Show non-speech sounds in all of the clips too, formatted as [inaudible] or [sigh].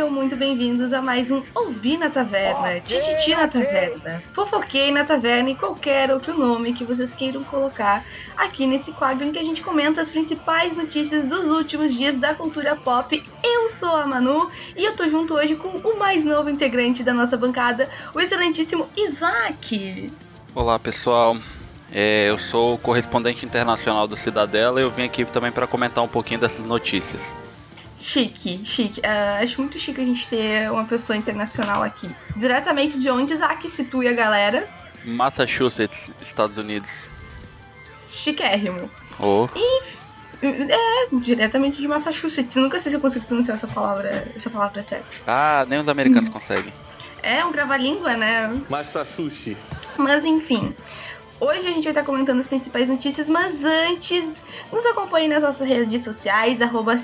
Sejam muito bem-vindos a mais um Ouvir na Taverna, Tititi na Taverna, Fofoquei na Taverna e qualquer outro nome que vocês queiram colocar aqui nesse quadro em que a gente comenta as principais notícias dos últimos dias da cultura pop. Eu sou a Manu e eu tô junto hoje com o mais novo integrante da nossa bancada, o excelentíssimo Isaac. Olá pessoal, é, eu sou o correspondente internacional do Cidadela e eu vim aqui também para comentar um pouquinho dessas notícias. Chique, chique. Uh, acho muito chique a gente ter uma pessoa internacional aqui. Diretamente de onde Isaac situa a galera? Massachusetts, Estados Unidos. Chiquérrimo. Oh. E é, diretamente de Massachusetts. Nunca sei se eu consigo pronunciar essa palavra, essa palavra certa. Ah, nem os americanos conseguem. É um grava-língua, né? Massachusetts. Mas enfim. Hoje a gente vai estar comentando as principais notícias, mas antes, nos acompanhe nas nossas redes sociais, arroba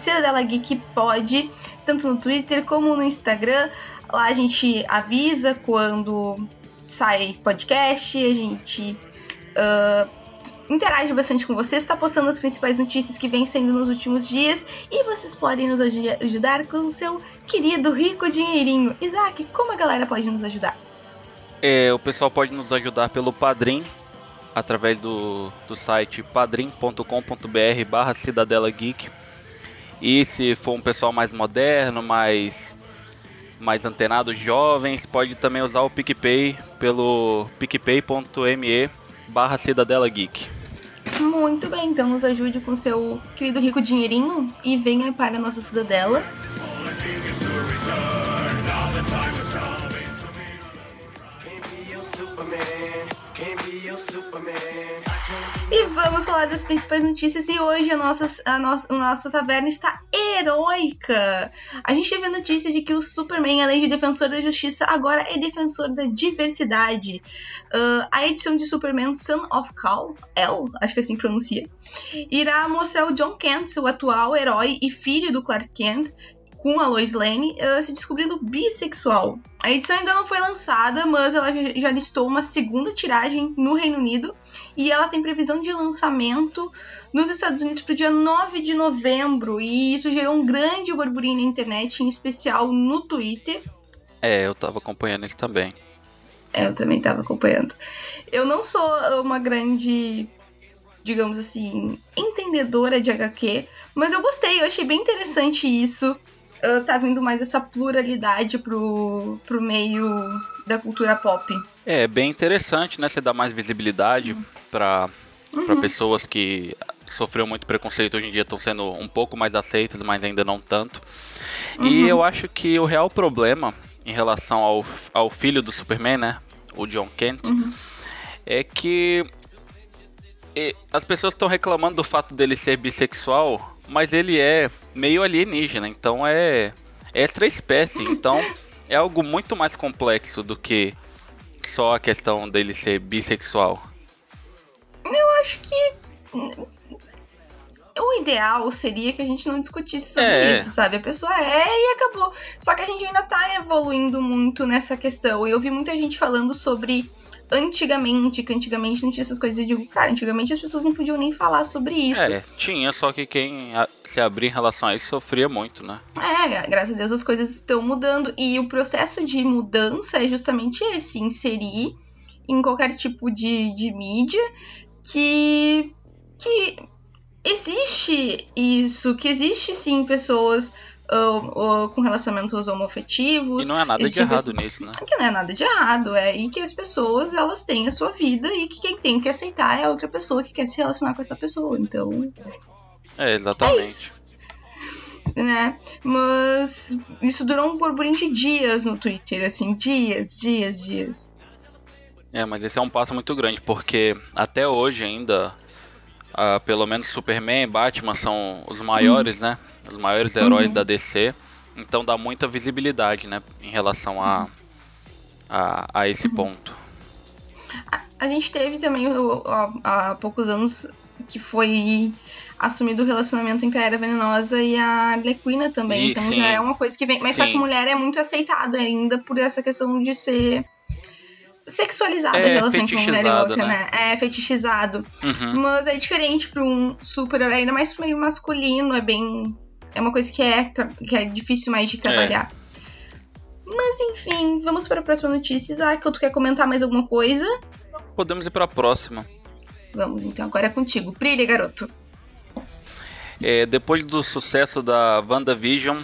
Geek tanto no Twitter como no Instagram. Lá a gente avisa quando sai podcast, a gente uh, interage bastante com vocês, está postando as principais notícias que vêm saindo nos últimos dias e vocês podem nos ajudar com o seu querido rico dinheirinho. Isaac, como a galera pode nos ajudar? É, o pessoal pode nos ajudar pelo Padrim, através do, do site padrim.com.br barra Cidadela Geek. E se for um pessoal mais moderno, mais, mais antenado, jovens, pode também usar o PicPay pelo picpay.me barra Cidadela Geek. Muito bem, então nos ajude com seu querido rico dinheirinho e venha para a nossa cidadela. E vamos falar das principais notícias e hoje a nossa, a nossa, a nossa taverna está heróica. A gente teve a notícia de que o Superman, além de defensor da justiça, agora é defensor da diversidade. Uh, a edição de Superman Son of Kal, El, acho que assim pronuncia, irá mostrar o John Kent, o atual herói e filho do Clark Kent, com a Lois Lane uh, se descobrindo bissexual. A edição ainda não foi lançada, mas ela já listou uma segunda tiragem no Reino Unido e ela tem previsão de lançamento nos Estados Unidos para o dia 9 de novembro. E isso gerou um grande burburinho na internet, em especial no Twitter. É, eu tava acompanhando isso também. É, eu também tava acompanhando. Eu não sou uma grande, digamos assim, entendedora de HQ, mas eu gostei, eu achei bem interessante isso uh, tá vindo mais essa pluralidade pro, pro meio da cultura pop. É, bem interessante, né? Você dá mais visibilidade uhum. para uhum. pessoas que sofreram muito preconceito hoje em dia estão sendo um pouco mais aceitas, mas ainda não tanto. Uhum. E eu acho que o real problema em relação ao, ao filho do Superman, né? O John Kent, uhum. é que as pessoas estão reclamando do fato dele ser bissexual mas ele é meio alienígena, então é extra espécie, então [laughs] é algo muito mais complexo do que só a questão dele ser bissexual. Eu acho que o ideal seria que a gente não discutisse sobre é. isso, sabe? A pessoa é e acabou. Só que a gente ainda tá evoluindo muito nessa questão. Eu vi muita gente falando sobre antigamente, que antigamente não tinha essas coisas. Eu digo, cara, antigamente as pessoas não podiam nem falar sobre isso. É, tinha, só que quem se abrir em relação a isso sofria muito, né? É, graças a Deus as coisas estão mudando. E o processo de mudança é justamente esse: inserir em qualquer tipo de, de mídia que. que existe isso, que existe sim pessoas uh, uh, com relacionamentos homoafetivos. E não é nada de errado nisso, né? Que não é nada de errado, é. E que as pessoas, elas têm a sua vida e que quem tem que aceitar é a outra pessoa que quer se relacionar com essa pessoa. Então. É, exatamente. É isso. Né? Mas isso durou um burburinho de dias no Twitter, assim, dias, dias, dias. É, mas esse é um passo muito grande, porque até hoje ainda, uh, pelo menos Superman e Batman são os maiores, hum. né? Os maiores heróis uhum. da DC. Então dá muita visibilidade, né, em relação a, a, a esse uhum. ponto. A, a, gente teve também há poucos anos que foi assumido o relacionamento entre a Era Venenosa e a Arlequina também. E, então sim. já é uma coisa que vem. Mas só Sim. que mulher é muito aceitado ainda por essa questão de ser sexualizada É, a relação entre uma mulher e outra, né? né? É fetichizado. Uhum. Mas é diferente pra um super-herói, ainda mais pro meio masculino, é bem. É uma coisa que é, que é difícil mais de trabalhar. Mas enfim, vamos para a próxima notícia. Isaac, ou tu quer comentar mais alguma coisa? Podemos ir pra próxima. Vamos então, agora é contigo. Brilha, garoto. É, depois do sucesso da WandaVision,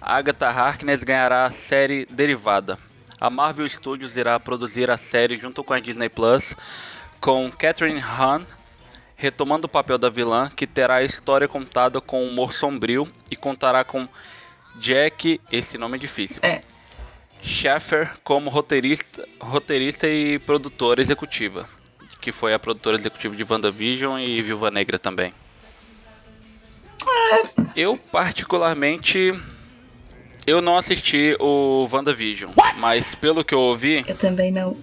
Agatha Harkness ganhará a série derivada. A Marvel Studios irá produzir a série junto com a Disney Plus, com Catherine Hahn retomando o papel da vilã, que terá a história contada com humor sombrio e contará com Jack, esse nome é difícil, É. Schaffer como roteirista, roteirista e produtora executiva, que foi a produtora executiva de WandaVision e Viúva Negra também. Eu, particularmente, eu não assisti o WandaVision, mas pelo que eu ouvi, Eu também não.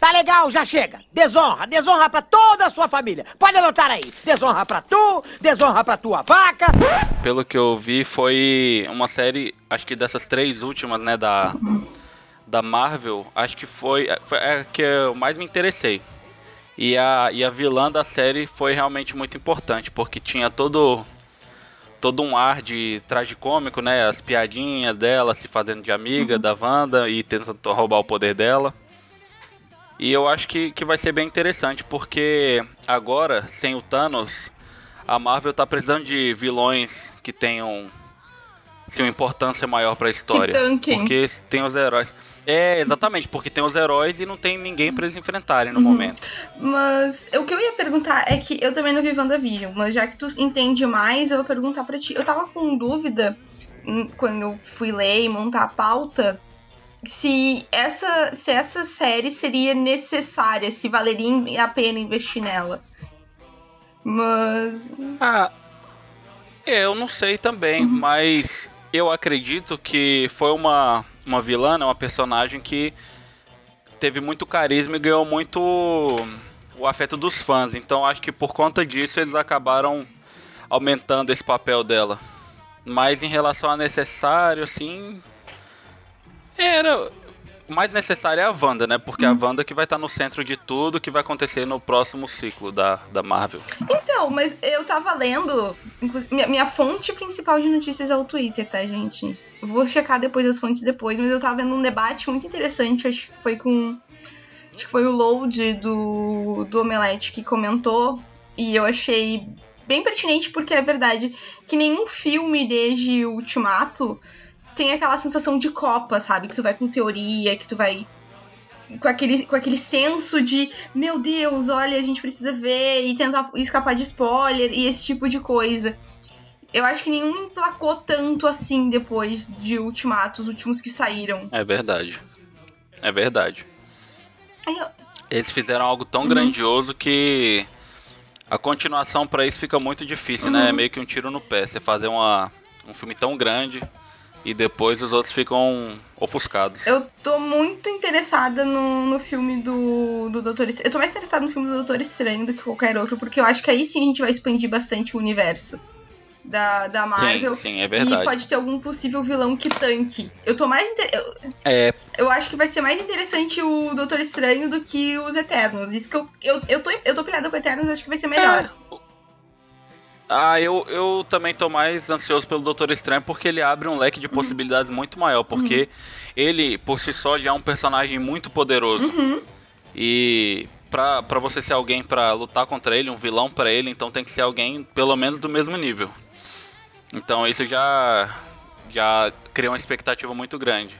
Tá legal, já chega. Desonra, desonra pra toda a sua família. Pode anotar aí. Desonra pra tu, desonra pra tua vaca. pelo que eu ouvi, foi uma série, acho que dessas três últimas, né, da, da Marvel, acho que foi, foi a que eu mais me interessei. E a, e a vilã da série foi realmente muito importante, porque tinha todo todo um ar de tragicômico, né, as piadinhas dela se fazendo de amiga da Wanda e tentando roubar o poder dela. E eu acho que, que vai ser bem interessante, porque agora, sem o Thanos, a Marvel tá precisando de vilões que tenham assim, uma importância maior pra história. tanquem. Porque tem os heróis. É, exatamente, porque tem os heróis e não tem ninguém pra eles enfrentarem no momento. Mas o que eu ia perguntar é que eu também não vi WandaVision, mas já que tu entende mais, eu vou perguntar pra ti. Eu tava com dúvida hum, quando eu fui ler e montar a pauta se essa, se essa série seria necessária, se valeria a pena investir nela. Mas. Ah, eu não sei também, mas eu acredito que foi uma, uma vilã, né, uma personagem que teve muito carisma e ganhou muito o afeto dos fãs. Então acho que por conta disso eles acabaram aumentando esse papel dela. Mas em relação a necessário, assim. Era. O mais necessário é a Wanda, né? Porque é a Wanda que vai estar no centro de tudo que vai acontecer no próximo ciclo da, da Marvel. Então, mas eu tava lendo. Minha, minha fonte principal de notícias é o Twitter, tá, gente? Vou checar depois as fontes depois, mas eu tava vendo um debate muito interessante, acho que foi com. Acho que foi o Load do, do Omelete que comentou. E eu achei bem pertinente, porque é verdade que nenhum filme desde o Ultimato tem aquela sensação de Copa, sabe? Que tu vai com teoria, que tu vai com aquele, com aquele senso de meu Deus, olha, a gente precisa ver e tentar escapar de spoiler e esse tipo de coisa. Eu acho que nenhum emplacou tanto assim depois de Ultimato, os últimos que saíram. É verdade. É verdade. Eu- Eles fizeram algo Uhum. tão grandioso que a continuação pra isso fica muito difícil, né? É meio que um tiro no pé. Você fazer uma, um filme tão grande e depois os outros ficam ofuscados. Eu tô muito interessada no, no filme do, do Doutor Estranho. Eu tô mais interessada no filme do Doutor Estranho do que qualquer outro, porque eu acho que aí sim a gente vai expandir bastante o universo da, da Marvel. Sim, sim, é E verdade. pode ter algum possível vilão que tanque. Eu tô mais. inter- eu- É, Eu acho que vai ser mais interessante o Doutor Estranho do que os Eternos. Isso que eu, eu, eu, tô, eu tô pilhada com Eternos, acho que vai ser melhor. Ah, eu, eu também tô mais ansioso pelo Doutor Estranho porque ele abre um leque de Uhum. possibilidades muito maior. Porque ele, por si só, já é um personagem muito poderoso. Uhum. E pra, pra você ser alguém pra lutar contra ele, um vilão pra ele, então tem que ser alguém pelo menos do mesmo nível. Então isso já, já cria uma expectativa muito grande.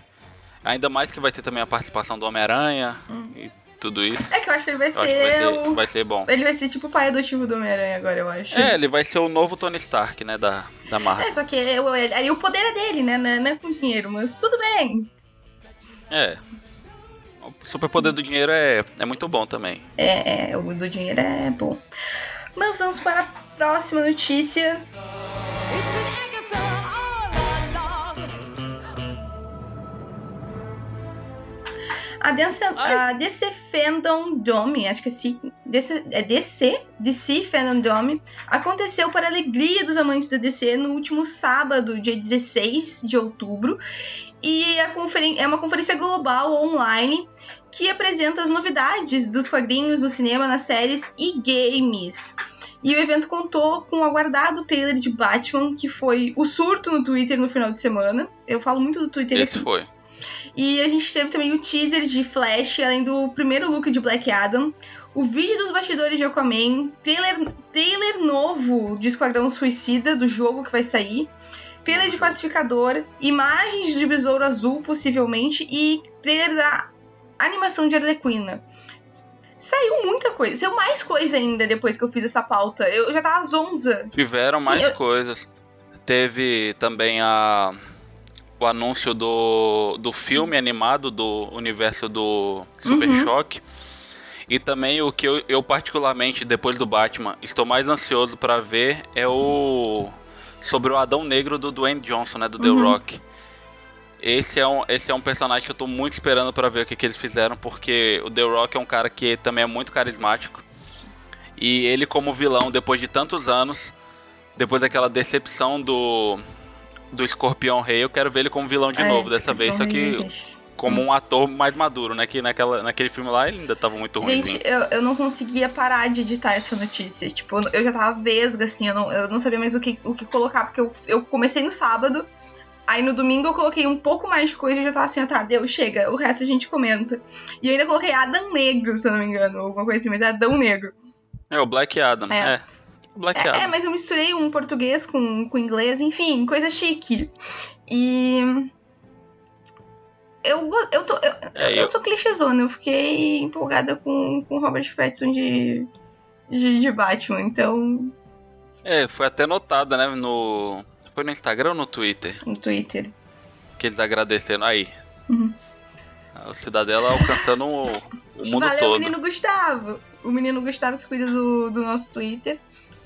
Ainda mais que vai ter também a participação do Homem-Aranha e tudo isso. É que eu acho que ele vai ser, vai ser, o. vai ser bom. Ele vai ser tipo o pai adotivo do Homem-Aranha agora, eu acho. É, ele vai ser o novo Tony Stark, né, da, da Marvel. É, só que aí o poder é dele, né? Não é- não é com dinheiro, mas tudo bem. É. O superpoder do dinheiro é, é muito bom também. É, é, o do dinheiro é bom. Mas vamos para a próxima notícia. A DC, a DC Fandom Dome, acho que é, C, DC, é DC, DC Fandom Dome, aconteceu para a alegria dos amantes da DC no último sábado, dia 16 de outubro. E a é uma conferência global online que apresenta as novidades dos quadrinhos no cinema, nas séries e games. E o evento contou com o aguardado trailer de Batman, que foi o surto no Twitter no final de semana. Eu falo muito do Twitter Esse aqui. foi. E a gente teve também o teaser de Flash, além do primeiro look de Black Adam, o vídeo dos bastidores de Aquaman, trailer, trailer novo de Esquadrão Suicida, do jogo que vai sair, trailer de Pacificador, imagens de Besouro Azul, possivelmente, e trailer da animação de Arlequina. Saiu muita coisa. Saiu mais coisa ainda depois que eu fiz essa pauta. Eu já tava zonza. Tiveram Sim, mais eu... coisas. Teve também a o anúncio do, do filme animado do universo do Super uhum. Choque. E também o que eu, eu, particularmente, depois do Batman, estou mais ansioso para ver é o. Sobre o Adão Negro do Dwayne Johnson, né? Do The uhum. Rock. Esse é, um, esse é um personagem que eu tô muito esperando para ver o que, que eles fizeram, porque o The Rock é um cara que também é muito carismático. E ele, como vilão, depois de tantos anos, depois daquela decepção do, do Escorpião Rei, eu quero ver ele como vilão de é, novo dessa vez, só que como um ator mais maduro, né? Que naquela, naquele filme lá ele ainda tava muito ruim. Gente, eu, eu não conseguia parar de editar essa notícia. Tipo, eu já tava vesga, assim, eu não, eu não sabia mais o que, o que colocar, porque eu, eu comecei no sábado. Aí no domingo eu coloquei um pouco mais de coisa e já tava assim, ah, tá, deu, chega, o resto a gente comenta. E eu ainda coloquei Adam Negro, se eu não me engano, alguma coisa assim, mas é Adão Negro. É, o Black Adam, é. é. Black é. É, mas eu misturei um português com, com inglês, enfim, coisa chique. E. Eu, eu, tô, eu, é, eu, eu sou clichêzona, eu fiquei empolgada com, com Robert Pattinson de, de, de Batman, então. É, foi até notada, né, no, foi no Instagram ou no Twitter? No Twitter. Que eles agradeceram. Aí. Uhum. O Cidadela alcançando o, o mundo Valeu, todo. o menino Gustavo. O menino Gustavo que cuida do, do nosso Twitter.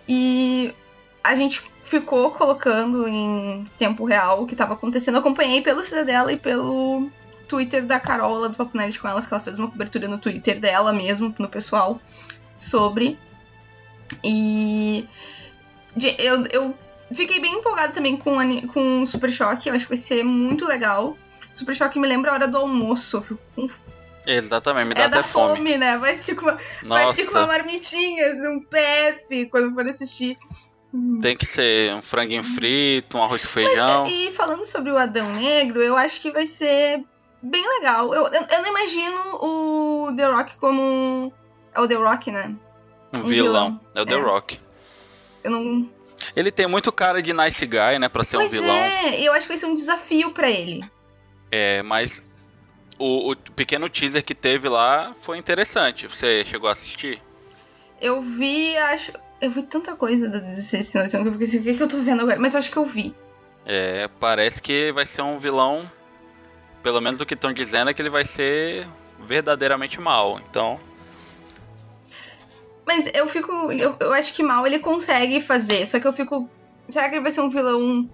E a gente ficou colocando em tempo real o que estava acontecendo. Eu acompanhei pelo Cidadela e pelo Twitter da Carola do Papo Nerd com elas, que ela fez uma cobertura no Twitter dela mesmo, no pessoal, sobre. E eu, eu Fiquei bem empolgada também com, com Super Choque, eu acho que vai ser muito legal. Super Choque me lembra a hora do almoço, fico com Exatamente, me dá é até fome. fome. né? Vai assistir com uma, vai assistir com uma marmitinha, um PF, quando for assistir. Tem que ser um franguinho frito, um arroz com feijão. Mas, e falando sobre o Adão Negro, eu acho que vai ser bem legal. Eu, eu, eu não imagino o The Rock como. É o The Rock, né? Um, um vilão. vilão. É o The é. Rock. Eu não. Ele tem muito cara de nice guy, né, pra ser pois um vilão. É, eu acho que vai ser um desafio para ele. É, mas o, o, pequeno teaser que teve lá foi interessante. Você chegou a assistir? Eu vi, acho. Eu vi tanta coisa da DC que eu fiquei assim, o que, é que eu tô vendo agora? Mas eu acho que eu vi. É, parece que vai ser um vilão. Pelo menos o que estão dizendo é que ele vai ser verdadeiramente mal. Então, mas eu fico. Eu, eu acho que mal ele consegue fazer. Só que eu fico. Será que ele vai ser um vilão.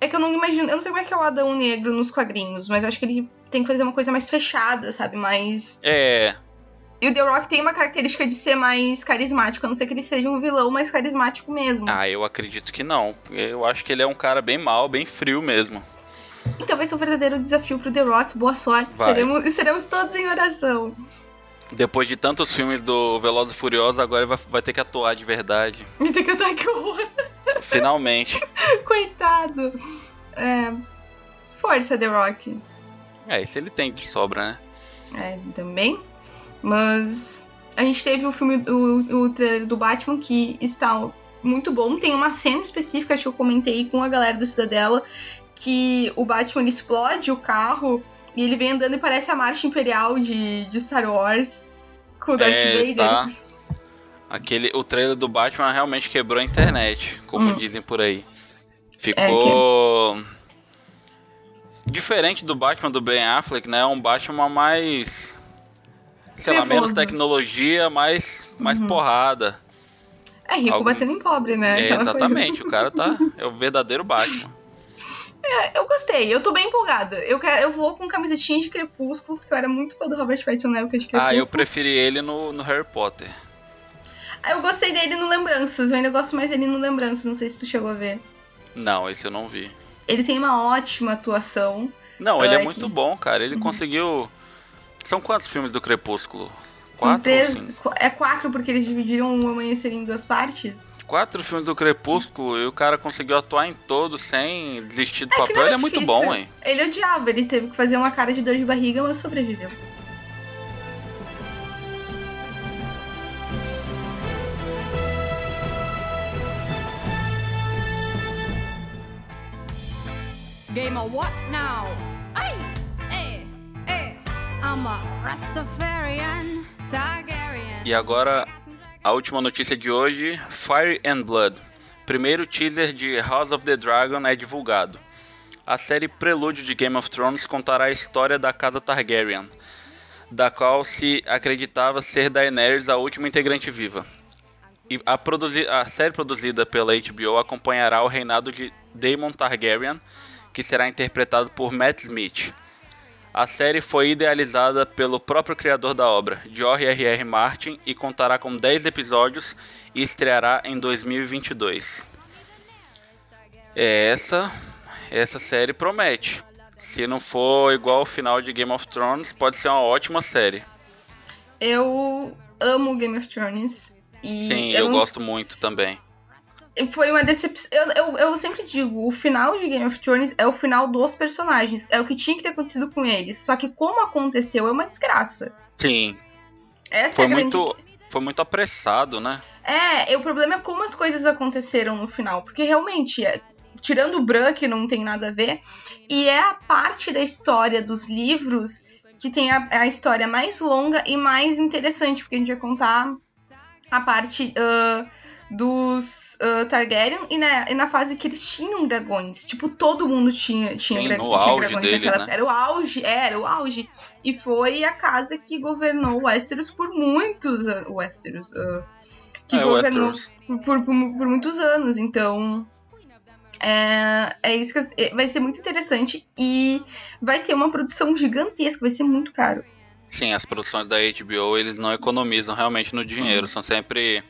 É que eu não imagino. Eu não sei como é que é o Adão Negro nos quadrinhos, mas eu acho que ele tem que fazer uma coisa mais fechada, sabe? Mais. É. E o The Rock tem uma característica de ser mais carismático, a não ser que ele seja um vilão mais carismático mesmo. Ah, eu acredito que não. Eu acho que ele é um cara bem mal, bem frio mesmo. Então vai ser um verdadeiro desafio pro The Rock. Boa sorte. Seremos, [laughs] seremos todos em oração. Depois de tantos filmes do Veloz e Furioso, agora vai, vai ter que atuar de verdade. Vai ter que atuar, que horror. Finalmente. [laughs] Coitado. É... Força, The Rock. É, isso ele tem de sobra, né? É, também. Mas a gente teve o filme, o, o trailer do Batman que está muito bom. Tem uma cena específica que eu comentei com a galera do Cidadela que o Batman explode o carro e ele vem andando e parece a marcha imperial de, de Star Wars com o Darth é, Vader. Tá. [laughs] Aquele, o trailer do Batman realmente quebrou a internet, como hum. dizem por aí. Ficou. É que... Diferente do Batman do Ben Affleck, né? É um Batman mais. Sei lá, menos tecnologia, mais, mais uhum. porrada. É rico Algum... batendo em pobre, né? É, exatamente, coisa. o cara tá. É o verdadeiro Batman. [laughs] É, eu gostei, eu tô bem empolgada. Eu, quero, eu vou com camisetinha de Crepúsculo, porque eu era muito fã do Robert Pattinson na época de Crepúsculo. Ah, eu preferi ele no, no Harry Potter. Eu gostei dele no Lembranças, eu ainda gosto mais dele no Lembranças, não sei se tu chegou a ver. Não, esse eu não vi. Ele tem uma ótima atuação. Não, ele é Ai, muito que- bom, cara. Ele conseguiu. São quantos filmes do Crepúsculo? Quatro três, é quatro, porque eles dividiram o amanhecer em duas partes. Quatro filmes do Crepúsculo e o cara conseguiu atuar em todos sem desistir do É papel. não Ele é muito bom, hein? Ele odiava, ele teve que fazer uma cara de dor de barriga, mas sobreviveu. Of what now? Eh, eh. I'm a Rastafarian, Targaryen. E agora, a última notícia de hoje: Fire and Blood. Primeiro teaser de House of the Dragon é divulgado. A série Prelúdio de Game of Thrones contará a história da casa Targaryen, da qual se acreditava ser Daenerys a última integrante viva. E a, a série produzida pela HBO acompanhará o reinado de Daemon Targaryen, que será interpretado por Matt Smith. A série foi idealizada pelo próprio criador da obra, George R.R. Martin, e contará com 10 episódios e estreará em 2022. É, Essa, essa série promete. Se não for igual ao final de Game of Thrones, pode ser uma ótima série. Eu amo Game of Thrones. E Sim, eu não- gosto muito também. Foi uma decepção. Eu, eu, eu sempre digo, o final de Game of Thrones é o final dos personagens. É o que tinha que ter acontecido com eles. Só que como aconteceu é uma desgraça. Sim, Essa foi é a grande... muito, foi muito apressado, né? É, o problema é como as coisas aconteceram no final. Porque realmente, é- tirando o Bran, que não tem nada a ver, e é a parte da história dos livros que tem a, a história mais longa e mais interessante, porque a gente vai contar a parte ah, dos ah, Targaryen e na, e na fase que eles tinham dragões. Tipo, todo mundo tinha, tinha, Sim, dra- tinha dragões deles, naquela né? época. Era o auge, é, era o auge. E foi a casa que governou Westeros por muitos anos. Westeros. ah, que É, governou por, por, por muitos anos. Então. É, é isso que é, vai ser muito interessante e vai ter uma produção gigantesca, vai ser muito caro. Sim, as produções da HBO, eles não economizam realmente no dinheiro. São sempre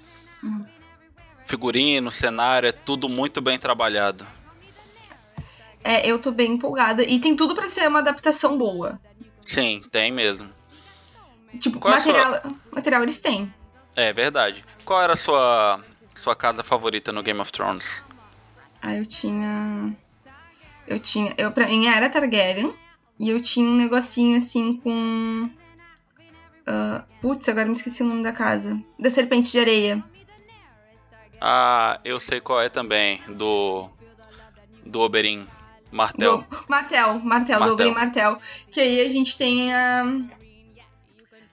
figurino, cenário, é tudo muito bem trabalhado. É, eu tô bem empolgada e tem tudo pra ser uma adaptação boa. Sim, tem mesmo. Tipo, Qual é a sua- material, material eles têm. É verdade. Qual era a sua, sua casa favorita no Game of Thrones? Ah, eu tinha. Eu tinha. Eu, pra mim era Targaryen. E eu tinha um negocinho assim com. ah, putz, agora me esqueci o nome da casa. Da Serpente de Areia. Ah, eu sei qual é também, do. Do Oberyn Martel. Do, Martel, Martel, do Martel. Oberyn Martel. Que aí a gente tem a.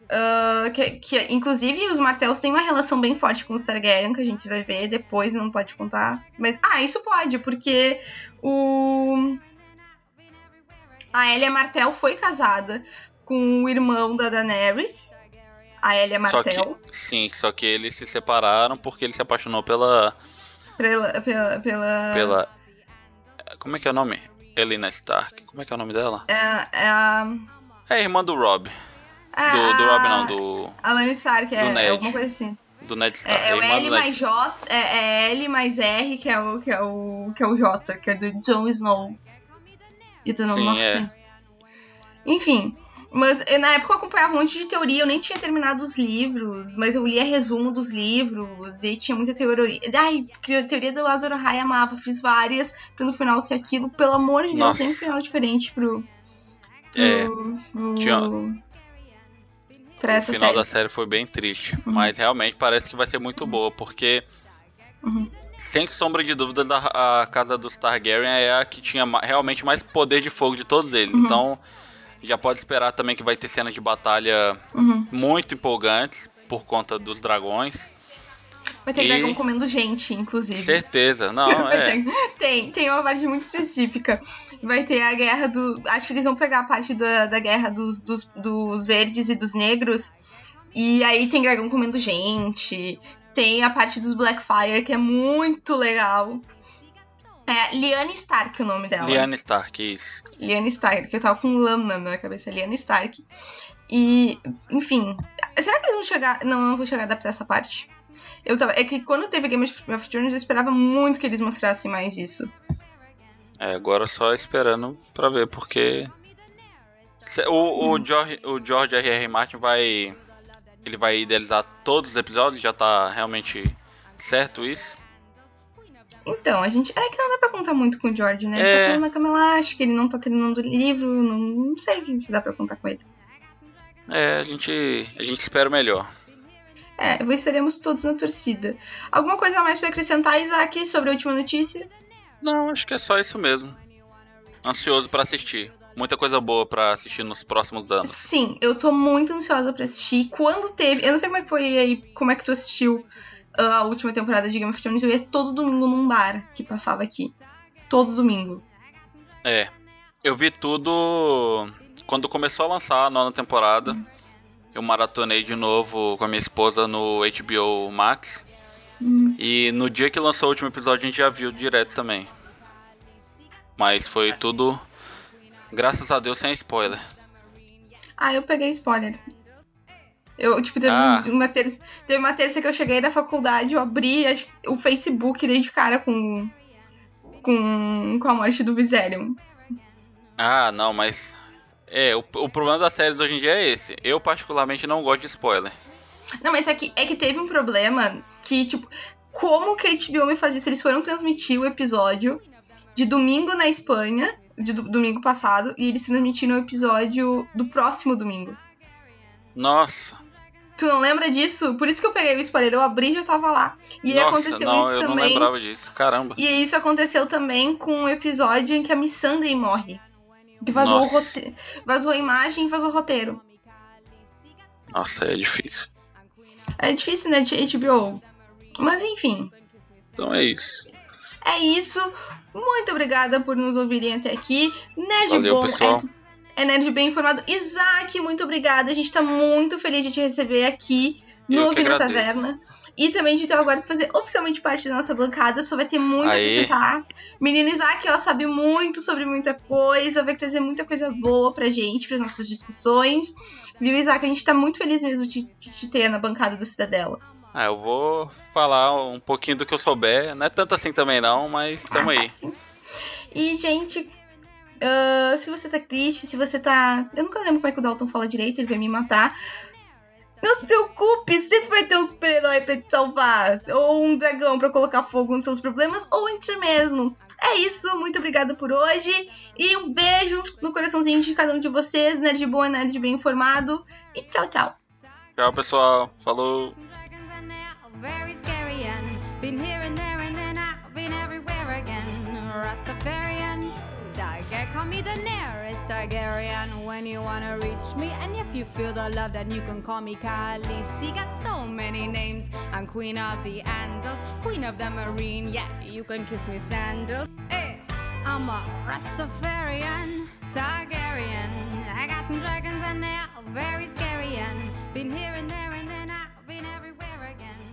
ah, que, que, inclusive, os Martels têm uma relação bem forte com os Targaryen, que a gente vai ver depois, não pode contar. Mas, ah, isso pode, porque o. A Elia Martel foi casada com o irmão da Daenerys, a Elia Martel, que, sim, só que eles se separaram porque ele se apaixonou pela. pela, pela, pela, pela. Como é que é o nome? Elena Stark. Como é que é o nome dela? é, é a, É a irmã do Rob. é Do, do a- Rob não, do, A Lany Stark, é, do Ned. é alguma coisa assim. do Ned Stark. É, é o L do mais J, é, é L mais R, que é o que é o que é o J, que é do Jon Snow. E do Sim, Norte. é. Enfim, mas eh, na época eu acompanhava um monte de teoria, eu nem tinha terminado os livros, mas eu lia resumo dos livros e tinha muita teoria. Ai, teoria do Azor Ahai amava, fiz várias pra no final ser aquilo. Pelo amor de Deus, Nossa. sempre um final diferente pro. pro, É, pro- tinha- pra o essa final série. da série foi bem triste. Mas realmente parece que vai ser muito boa, porque. Uhum. Sem sombra de dúvidas, a, a casa dos Targaryen é a que tinha realmente mais poder de fogo de todos eles. Uhum. Então, já pode esperar também que vai ter cenas de batalha Uhum. muito empolgantes por conta dos dragões. Vai ter E- dragão comendo gente, inclusive. Certeza. Não, [laughs] é. ter- tem, tem uma parte muito específica. Vai ter a guerra do. Acho que eles vão pegar a parte da, da guerra dos, dos, dos verdes e dos negros. E aí tem dragão comendo gente. Tem a parte dos Blackfire, que é muito legal. É Lyanna Stark o nome dela. Lyanna Stark, isso. Lyanna Stark, que eu tava com lama na cabeça, Lyanna Stark. E, enfim, será que eles vão chegar. Não, não vou chegar a adaptar essa parte. Eu tava. É que quando teve Game of Thrones, eu esperava muito que eles mostrassem mais isso. É, agora só esperando pra ver, porque. O, o, George, o George R.R. Martin vai. Ele vai idealizar todos os episódios, já tá realmente certo isso. Então, a gente. É que não dá pra contar muito com o George, né? Ele É. tá falando na cama elástica, ele não tá terminando o livro, não, não sei o que se dá pra contar com ele. É, a gente. A gente espera o melhor. É, estaremos todos na torcida. Alguma coisa a mais pra acrescentar, Isaac, sobre a última notícia? Não, acho que é só isso mesmo. Ansioso pra assistir. Muita coisa boa pra assistir nos próximos anos. Sim, eu tô muito ansiosa pra assistir. Quando teve. Eu não sei como é que foi aí, como é que tu assistiu a última temporada de Game of Thrones. Eu ia todo domingo num bar que passava aqui. Todo domingo. É. Eu vi tudo quando começou a lançar a nona temporada. Eu maratonei de novo com a minha esposa no HBO Max. E no dia que lançou o último episódio a gente já viu direto também. Mas foi tudo, graças a Deus, sem spoiler. Ah, eu peguei spoiler. Eu, tipo, teve, Ah. uma terça, teve uma terça que eu cheguei na faculdade, eu abri o Facebook dei de cara com, com, com a morte do Viserion. Ah, não, mas. É, o, o problema das séries hoje em dia é esse. Eu, particularmente, não gosto de spoiler. Não, mas é que, é que teve um problema que, tipo, como que a HBO me faz isso? Eles foram transmitir o episódio de domingo na Espanha, de do- domingo passado, e eles transmitiram o episódio do próximo domingo. Nossa, Tu não lembra disso? Por isso que eu peguei o spoiler, eu abri e já tava lá. E nossa, aconteceu não, isso eu não também. lembrava disso. Caramba. E isso aconteceu também com o episódio em que a Miss Sunday morre. Que vazou, o rote... vazou a imagem e vazou o roteiro. Nossa, é difícil. É difícil, né, de HBO. Mas enfim, Então é isso. é isso. Muito obrigada por nos ouvirem até aqui. Nerd Valeu, bom pessoal. É, é nerd bem informado. Isaac, muito obrigada. A gente tá muito feliz de te receber aqui no Eu a agradeço. Taverna. E também de ter agora de fazer oficialmente parte da nossa bancada. Só vai ter muito a Aê. acrescentar. Menino Isaac, ó, sabe muito sobre muita coisa. Vai trazer muita coisa boa pra gente, pras nossas discussões. Viu, Isaac? A gente tá muito feliz mesmo de de te ter na bancada do Cidadela. Ah, eu vou falar um pouquinho do que eu souber. Não é tanto assim também não, mas tamo Ah, aí. sim. E, gente, ah, se você tá triste, se você tá. Eu nunca lembro como é que o Dalton fala direito, ele vai me matar. Não se preocupe, sempre vai ter um super-herói pra te salvar. Ou um dragão pra colocar fogo nos seus problemas, ou em ti mesmo. É isso, muito obrigada por hoje. E um beijo no coraçãozinho de cada um de vocês. Nerd bom é nerd bem informado. E tchau, tchau. Tchau, pessoal. Falou. Dragons call me the nearest Targaryen when you wanna reach me. And if you feel the love, then you can call me Khaleesi. Got so many names. I'm Queen of the Andals, Queen of the Marine. Yeah, you can kiss me sandals. Hey, I'm a Rastafarian, Targaryen. I got some dragons and they're very scary and been here and there and then I've been everywhere again.